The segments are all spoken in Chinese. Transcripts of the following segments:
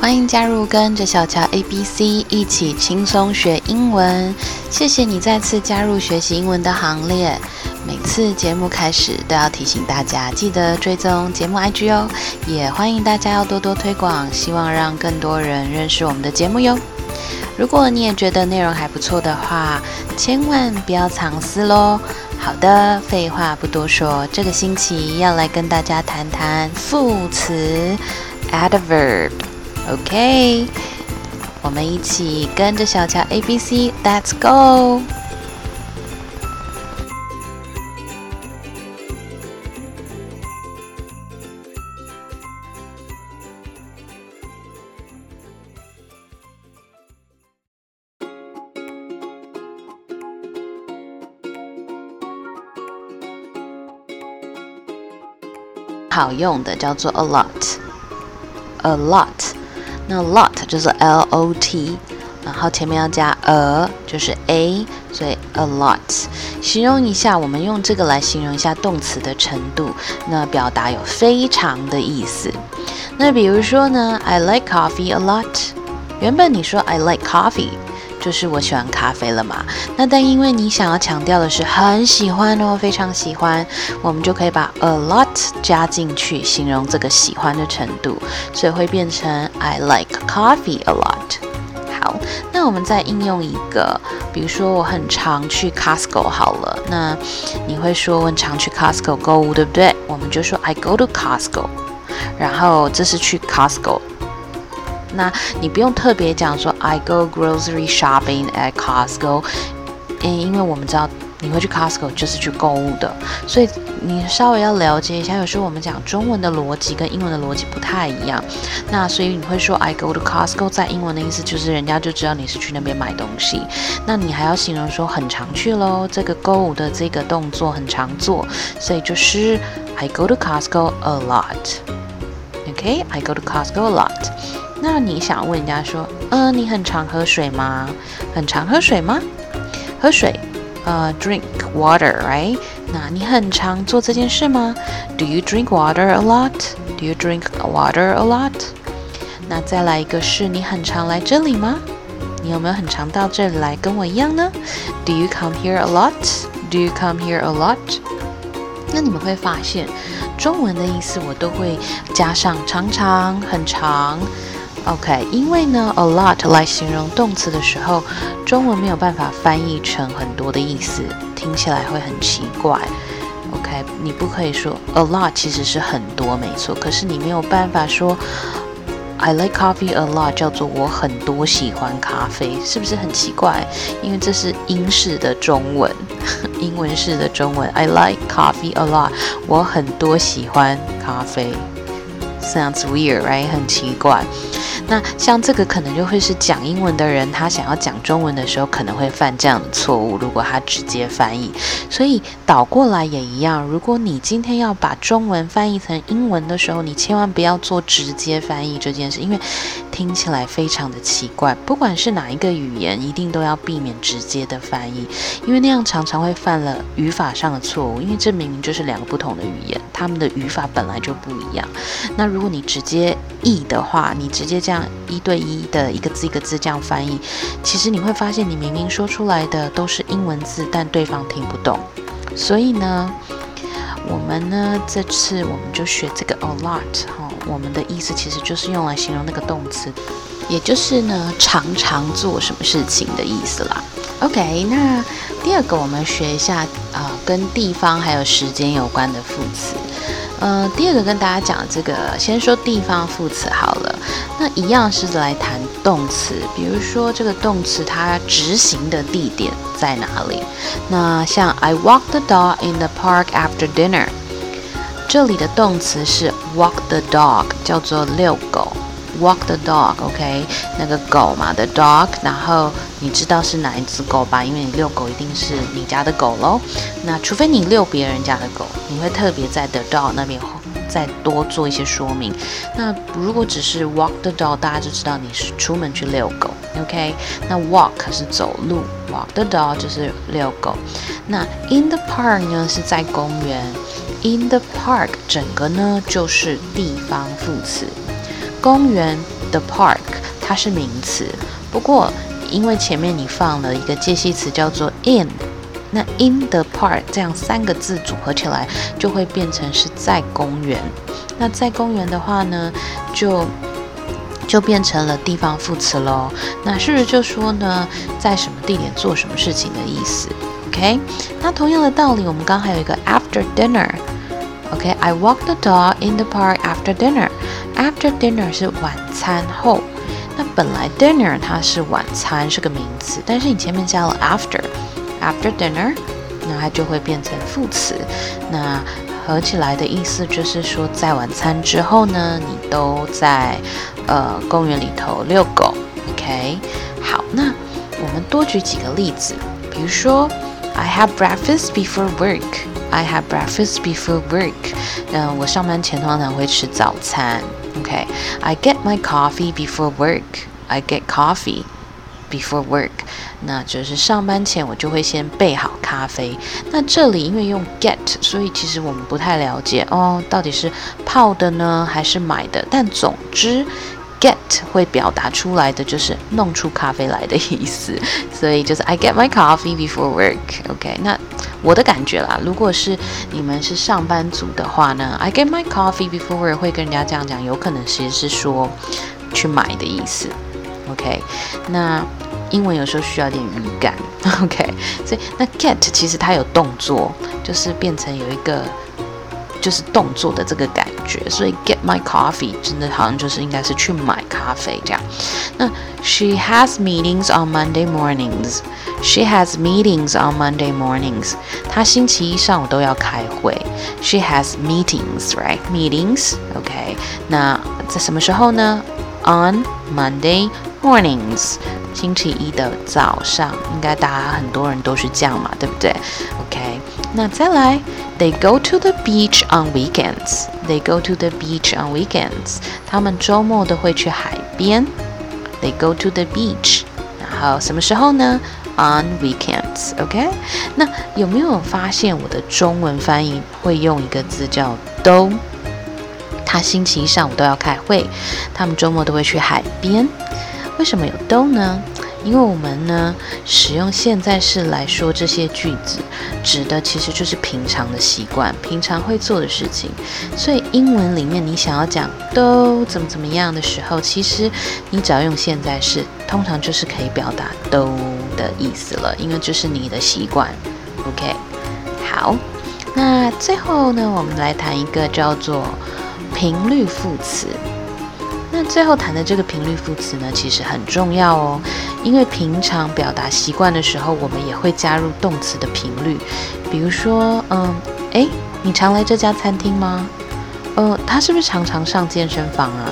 欢迎加入跟着小乔 A B C 一起轻松学英文。谢谢你再次加入学习英文的行列。每次节目开始都要提醒大家，记得追踪节目 IG 哦。也欢迎大家要多多推广，希望让更多人认识我们的节目哟。如果你也觉得内容还不错的话，千万不要藏私喽。好的，废话不多说，这个星期要来跟大家谈谈副词 adverb。OK，我们一起跟着小乔 A B C，Let's go。好用的叫做 a lot，a lot。那 lot 就是 L O T，然后前面要加 a 就是 a，所以 a lot。形容一下，我们用这个来形容一下动词的程度，那表达有非常的意思。那比如说呢，I like coffee a lot。原本你说 I like coffee。就是我喜欢咖啡了嘛？那但因为你想要强调的是很喜欢哦，非常喜欢，我们就可以把 a lot 加进去，形容这个喜欢的程度，所以会变成 I like coffee a lot。好，那我们再应用一个，比如说我很常去 Costco 好了，那你会说我常去 Costco 购物，对不对？我们就说 I go to Costco，然后这是去 Costco。那你不用特别讲说 I go grocery shopping at Costco，嗯，因为我们知道你会去 Costco 就是去购物的，所以你稍微要了解一下。有时候我们讲中文的逻辑跟英文的逻辑不太一样，那所以你会说 I go to Costco，在英文的意思就是人家就知道你是去那边买东西。那你还要形容说很常去喽，这个购物的这个动作很常做，所以就是 I go to Costco a lot。OK，I go to Costco a lot。那你想问人家说，嗯，你很常喝水吗？很常喝水吗？喝水，呃，drink water，right？那你很常做这件事吗？Do you drink water a lot？Do you drink water a lot？那再来一个是你很常来这里吗？你有没有很常到这里来跟我一样呢？Do you come here a lot？Do you come here a lot？那你们会发现，中文的意思我都会加上常常、很长。OK，因为呢，a lot 来形容动词的时候，中文没有办法翻译成很多的意思，听起来会很奇怪。OK，你不可以说 a lot 其实是很多，没错，可是你没有办法说 I like coffee a lot 叫做我很多喜欢咖啡，是不是很奇怪？因为这是英式的中文，英文式的中文，I like coffee a lot，我很多喜欢咖啡。Sounds weird, right？很奇怪。那像这个可能就会是讲英文的人，他想要讲中文的时候可能会犯这样的错误。如果他直接翻译，所以倒过来也一样。如果你今天要把中文翻译成英文的时候，你千万不要做直接翻译这件事，因为听起来非常的奇怪。不管是哪一个语言，一定都要避免直接的翻译，因为那样常常会犯了语法上的错误。因为这明明就是两个不同的语言，他们的语法本来就不一样。那如如果你直接译的话，你直接这样。一对一的一个字一个字这样翻译，其实你会发现，你明明说出来的都是英文字，但对方听不懂。所以呢，我们呢这次我们就学这个 a lot 哈，我们的意思其实就是用来形容那个动词，也就是呢常常做什么事情的意思啦。OK，那第二个我们学一下啊，跟地方还有时间有关的副词。呃，第二个跟大家讲这个，先说地方副词好了。那一样是来谈动词，比如说这个动词它执行的地点在哪里？那像 I walk the dog in the park after dinner，这里的动词是 walk the dog，叫做遛狗。Walk the dog，OK，那个狗嘛，the dog，然后你知道是哪一只狗吧？因为你遛狗一定是你家的狗喽。那除非你遛别人家的狗，你会特别在 the dog 那边再多做一些说明。那如果只是 walk the dog，大家就知道你是出门去遛狗，OK？那 walk 是走路，walk the dog 就是遛狗。那 in the park 呢是在公园，in the park 整个呢就是地方副词。公园 the park 它是名词，不过因为前面你放了一个介系词叫做 in，那 in the park 这样三个字组合起来就会变成是在公园。那在公园的话呢，就就变成了地方副词喽。那是不是就说呢，在什么地点做什么事情的意思？OK？那同样的道理，我们刚还有一个 after dinner。OK，I walk the dog in the park after dinner。After dinner 是晚餐后。那本来 dinner 它是晚餐，是个名词，但是你前面加了 after，after dinner，那它就会变成副词。那合起来的意思就是说，在晚餐之后呢，你都在呃公园里头遛狗。OK，好，那我们多举几个例子，比如说 I have breakfast before work。I have breakfast before work。嗯，我上班前通常会吃早餐。OK，I get my coffee before work. I get coffee before work. 那就是上班前我就会先备好咖啡。那这里因为用 get，所以其实我们不太了解哦，到底是泡的呢还是买的？但总之。Get 会表达出来的就是弄出咖啡来的意思，所以就是 I get my coffee before work。OK，那我的感觉啦，如果是你们是上班族的话呢，I get my coffee before work 会跟人家这样讲，有可能其实是说去买的意思。OK，那英文有时候需要点语感。OK，所以那 get 其实它有动作，就是变成有一个。就是动作的这个感觉，所以 get my coffee 真的好像就是应该是去买咖啡这样。那 she has meetings on Monday mornings. She has meetings on Monday mornings. 她星期一上午都要开会。She has meetings, right? Meetings, OK. 那在什么时候呢？On Monday mornings. 星期一的早上，应该大家很多人都是这样嘛，对不对？OK，那再来，They go to the beach on weekends. They go to the beach on weekends. 他们周末都会去海边。They go to the beach. 然后什么时候呢？On weekends. OK，那有没有发现我的中文翻译会用一个字叫都？他星期一上午都要开会，他们周末都会去海边。为什么有都呢？因为我们呢使用现在式来说这些句子，指的其实就是平常的习惯，平常会做的事情。所以英文里面你想要讲都怎么怎么样的时候，其实你只要用现在式，通常就是可以表达都的意思了，因为这是你的习惯。OK，好，那最后呢，我们来谈一个叫做频率副词。那最后谈的这个频率副词呢，其实很重要哦，因为平常表达习惯的时候，我们也会加入动词的频率。比如说，嗯，诶，你常来这家餐厅吗？呃，他是不是常常上健身房啊？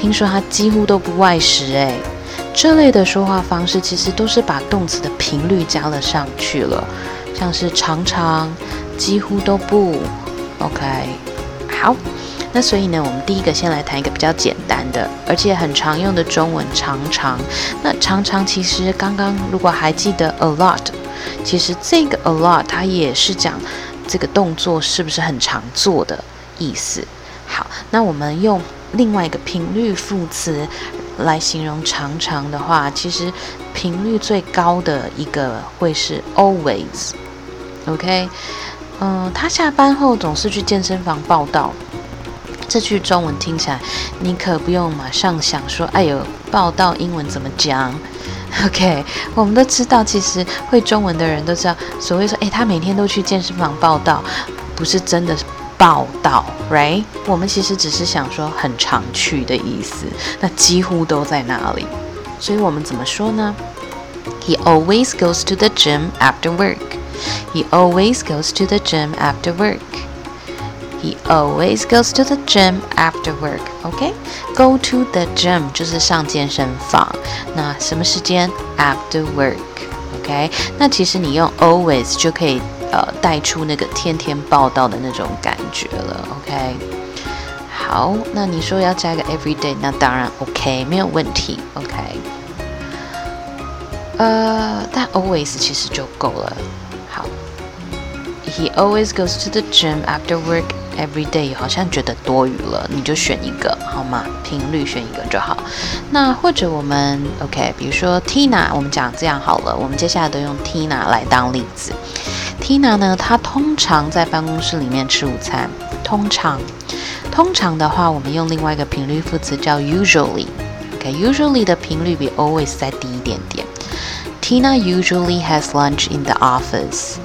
听说他几乎都不外食，诶，这类的说话方式其实都是把动词的频率加了上去了，像是常常、几乎都不。OK，好。那所以呢，我们第一个先来谈一个比较简单的，而且很常用的中文“常常”。那“常常”其实刚刚如果还记得 “a lot”，其实这个 “a lot” 它也是讲这个动作是不是很常做的意思。好，那我们用另外一个频率副词来形容“常常”的话，其实频率最高的一个会是 “always”。OK，嗯，他下班后总是去健身房报道。这句中文听起来，你可不用马上想说：“哎呦，报道英文怎么讲？” OK，我们都知道，其实会中文的人都知道，所谓说：“哎，他每天都去健身房报道，不是真的报道，right？” 我们其实只是想说很常去的意思，那几乎都在那里。所以我们怎么说呢？He always goes to the gym after work. He always goes to the gym after work. He always goes to the gym after work. OK, go to the gym 就是上健身房。那什么时间？After work. OK，那其实你用 always 就可以呃带出那个天天报道的那种感觉了。OK，好，那你说要加个 every day，那当然 OK，没有问题。OK，呃，但 always 其实就够了。好，He always goes to the gym after work every day 好像觉得多余了，你就选一个好吗？频率选一个就好。那或者我们 OK，比如说 Tina，我们讲这样好了，我们接下来都用 Tina 来当例子。Tina 呢，她通常在办公室里面吃午餐。通常，通常的话，我们用另外一个频率副词叫 usually。OK，usually 的频率比 always 再低一点点。Tina usually has lunch in the office.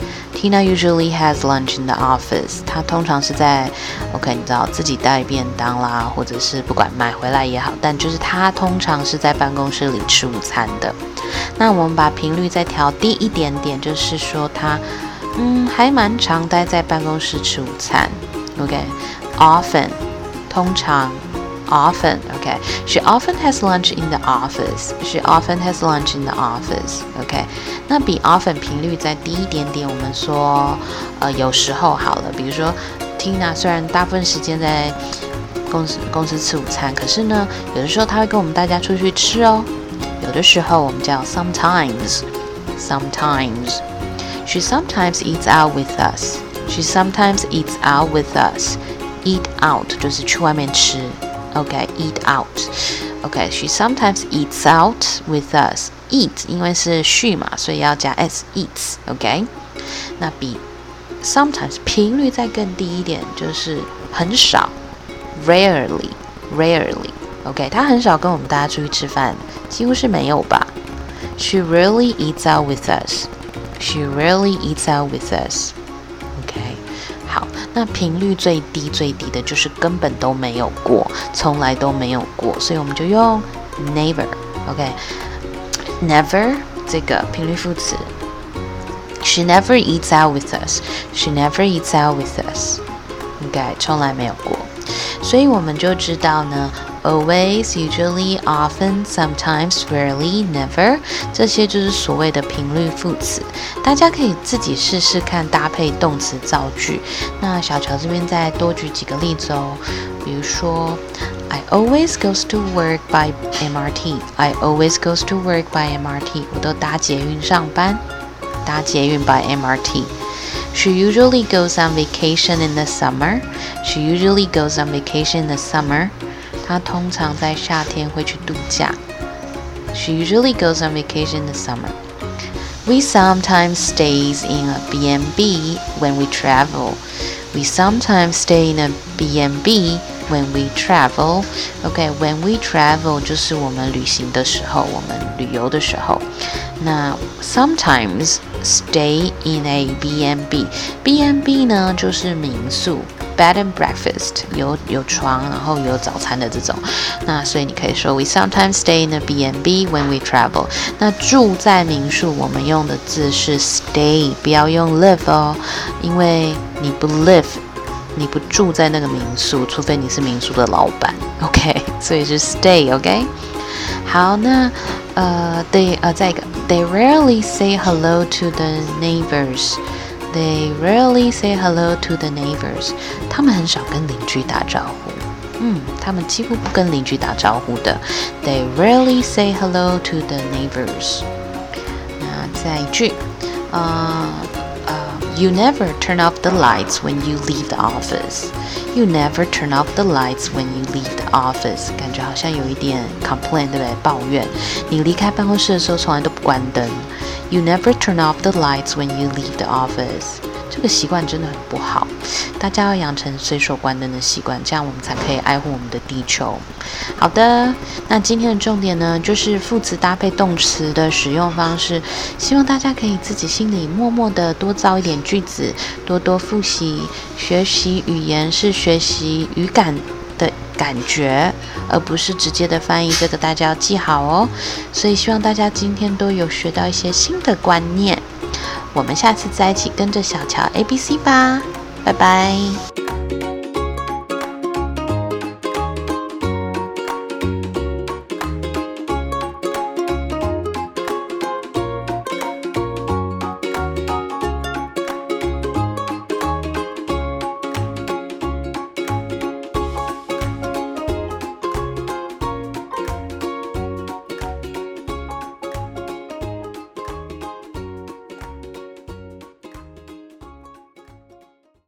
Tina usually has lunch in the office. 她通常是在，OK，你知道自己带便当啦，或者是不管买回来也好，但就是她通常是在办公室里吃午餐的。那我们把频率再调低一点点，就是说她，嗯，还蛮常待在办公室吃午餐。OK，often，通常。often. Okay, she often has lunch in the office. She often has lunch in the office. OK，那比 often 频率再低一点点，我们说呃有时候好了，比如说 Tina 虽然大部分时间在公司公司吃午餐，可是呢有的时候她会跟我们大家出去吃哦。有的时候我们叫 sometimes. Sometimes. She sometimes eats out with us. She sometimes eats out with us. Eat out 就是去外面吃。 Okay, eat out. Okay, she sometimes eats out with us. Eat 因为是 she 嘛，所以要加 s eats. OK，那比 sometimes 频率再更低一点，就是很少，rarely, rarely. OK，她很少跟我们大家出去吃饭，几乎是没有吧。She rarely eats out with us. She rarely eats out with us. 那频率最低最低的就是根本都没有过，从来都没有过，所以我们就用 never，OK，never 这个频率副词。She never eats out with us. She never eats out with us. 应该从来没有过，所以我们就知道呢。always, usually, often, sometimes, rarely, never，这些就是所谓的频率副词。大家可以自己试试看搭配动词造句。那小乔这边再多举几个例子哦，比如说，I always goes to work by MRT. I always goes to work by MRT. 我都搭捷运上班，搭捷运 by MRT. She usually goes on vacation in the summer. She usually goes on vacation in the summer. 她通常在夏天会去度假。She usually goes on vacation in the summer. We sometimes stays in a B&B when we travel. We sometimes stay in a B&B when we travel. OK, when we travel 就是我们旅行的时候，我们旅游的时候。那 sometimes stay in a B&B. B&B 呢就是民宿。 Bed and breakfast 有有床，然后有早餐的这种。那所以你可以说，We sometimes stay in a B&B when we travel。那住在民宿，我们用的字是 stay，不要用 live 哦，因为你不 live，你不住在那个民宿，除非你是民宿的老板。OK，所以是 stay。OK，好，那呃，对，呃，再一个，They rarely say hello to the neighbors。 They rarely say hello to the neighbors。他们很少跟邻居打招呼。嗯，他们几乎不跟邻居打招呼的。They rarely say hello to the neighbors。那再一句，呃呃，You never turn off the lights when you leave the office。You never turn off the lights when you leave the office。感觉好像有一点 complain，对不对？抱怨。你离开办公室的时候从来都不关灯。 You never turn off the lights when you leave the office。这个习惯真的很不好，大家要养成随手关灯的习惯，这样我们才可以爱护我们的地球。好的，那今天的重点呢，就是副词搭配动词的使用方式，希望大家可以自己心里默默的多造一点句子，多多复习。学习语言是学习语感。感觉，而不是直接的翻译，这个大家要记好哦。所以希望大家今天都有学到一些新的观念。我们下次再一起跟着小乔 A B C 吧，拜拜。